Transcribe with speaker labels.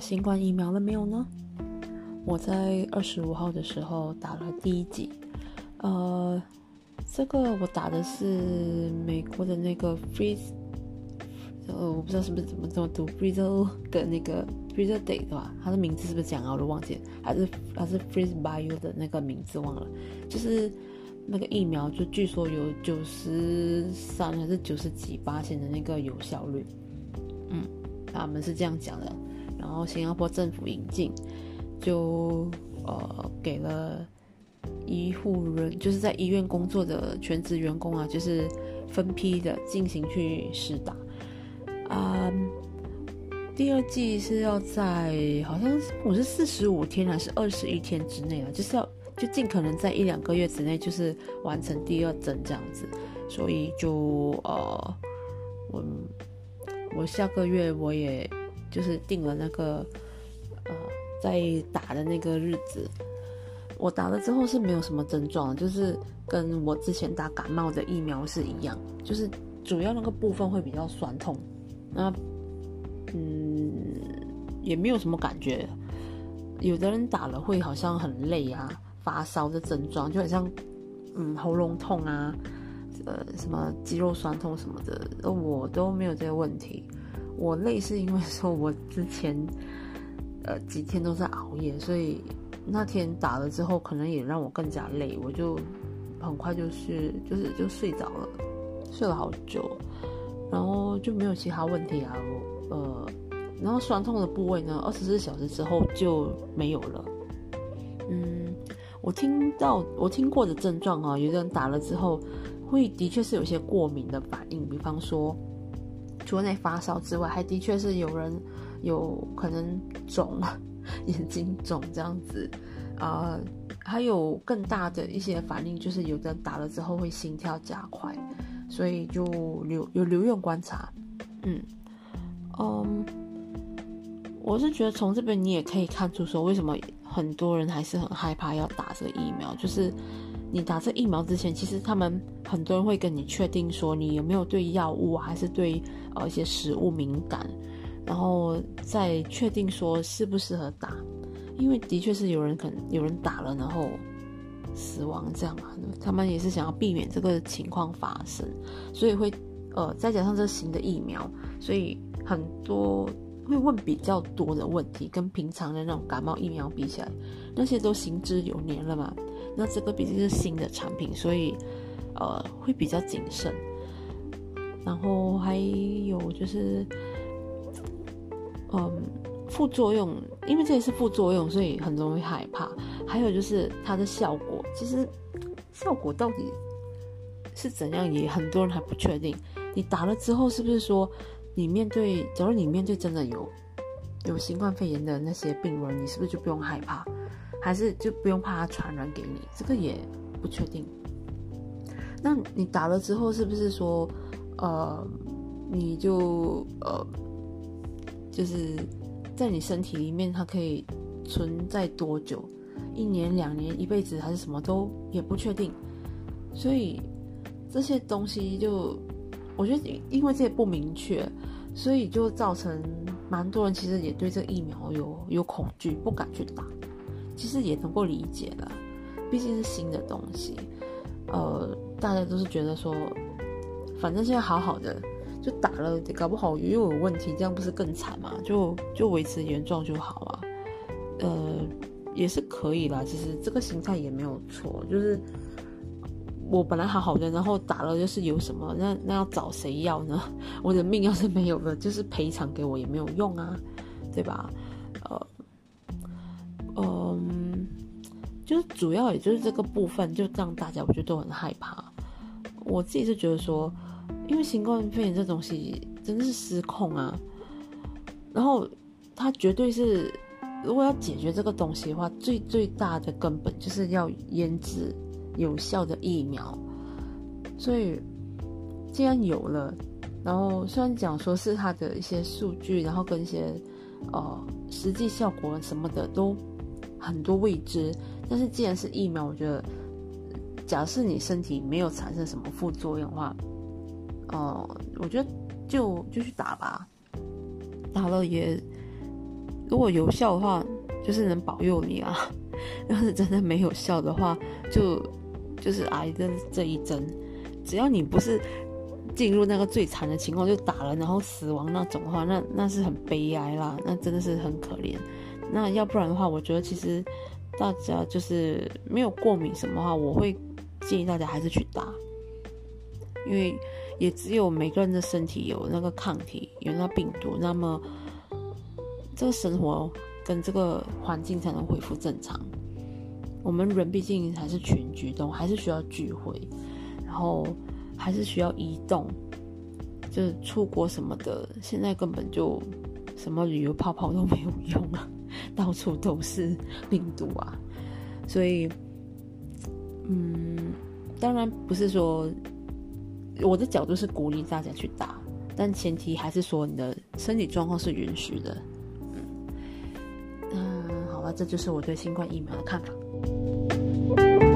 Speaker 1: 新冠疫苗了没有呢？我在二十五号的时候打了第一剂，呃，这个我打的是美国的那个 Freeze，呃，我不知道是不是怎么怎么读 Freeze 的那个 Freeze Day 对吧？它的名字是不是这样啊？我都忘记了，还是还是 Freeze Bio 的那个名字忘了，就是那个疫苗，就据说有九十三还是九十几八千的那个有效率，嗯，他们是这样讲的。然后新加坡政府引进。就呃给了医护人，就是在医院工作的全职员工啊，就是分批的进行去试打啊。第二季是要在好像我是四十五天还是二十一天之内啊，就是要就尽可能在一两个月之内就是完成第二针这样子。所以就呃我我下个月我也就是定了那个呃。在打的那个日子，我打了之后是没有什么症状，就是跟我之前打感冒的疫苗是一样，就是主要那个部分会比较酸痛，那嗯也没有什么感觉。有的人打了会好像很累啊、发烧的症状，就很像嗯喉咙痛啊、呃什么肌肉酸痛什么的，我都没有这个问题。我累是因为说我之前。呃，几天都在熬夜，所以那天打了之后，可能也让我更加累，我就很快就是就是就睡着了，睡了好久，然后就没有其他问题啊，呃，然后酸痛的部位呢，二十四小时之后就没有了。嗯，我听到我听过的症状啊，有的人打了之后会的确是有些过敏的反应，比方说除了那发烧之外，还的确是有人。有可能肿，眼睛肿这样子，啊，还有更大的一些反应，就是有的人打了之后会心跳加快，所以就留有留院观察。嗯嗯，我是觉得从这边你也可以看出说，为什么很多人还是很害怕要打这个疫苗，就是你打这疫苗之前，其实他们很多人会跟你确定说你有没有对药物还是对呃一些食物敏感。然后再确定说适不适合打，因为的确是有人可能有人打了，然后死亡这样嘛，他们也是想要避免这个情况发生，所以会呃再加上这新的疫苗，所以很多会问比较多的问题，跟平常的那种感冒疫苗比起来，那些都行之有年了嘛，那这个毕竟是新的产品，所以呃会比较谨慎，然后还有就是。嗯，副作用，因为这也是副作用，所以很容易害怕。还有就是它的效果，其实效果到底是怎样，也很多人还不确定。你打了之后，是不是说你面对，假如你面对真的有有新冠肺炎的那些病人，你是不是就不用害怕，还是就不用怕它传染给你？这个也不确定。那你打了之后，是不是说，呃，你就呃？就是在你身体里面，它可以存在多久？一年、两年、一辈子，还是什么都也不确定。所以这些东西就，我觉得因为这些不明确，所以就造成蛮多人其实也对这疫苗有有恐惧，不敢去打。其实也能够理解的，毕竟是新的东西。呃，大家都是觉得说，反正现在好好的。就打了，搞不好又有问题，这样不是更惨吗？就就维持原状就好啊，呃，也是可以啦。其实这个心态也没有错，就是我本来好好的，然后打了就是有什么，那那要找谁要呢？我的命要是没有了，就是赔偿给我也没有用啊，对吧？呃，嗯，就是主要也就是这个部分，就让大家我觉得都很害怕。我自己是觉得说。因为新冠肺炎这东西真的是失控啊，然后它绝对是，如果要解决这个东西的话，最最大的根本就是要研制有效的疫苗。所以既然有了，然后虽然讲说是它的一些数据，然后跟一些呃实际效果什么的都很多未知，但是既然是疫苗，我觉得假设你身体没有产生什么副作用的话。哦，我觉得就就去打吧，打了也如果有效的话，就是能保佑你啊；要是真的没有效的话，就就是挨的这一针。只要你不是进入那个最惨的情况，就打了然后死亡那种的话，那那是很悲哀啦，那真的是很可怜。那要不然的话，我觉得其实大家就是没有过敏什么话，我会建议大家还是去打，因为也只有每个人的身体有那个抗体，有那病毒，那么这个生活跟这个环境才能恢复正常。我们人毕竟还是群居动物，还是需要聚会，然后还是需要移动，就是出国什么的，现在根本就什么旅游泡泡都没有用了。到处都是病毒啊，所以，嗯，当然不是说我的角度是鼓励大家去打，但前提还是说你的身体状况是允许的。嗯，嗯，好吧，这就是我对新冠疫苗的看法。Bye.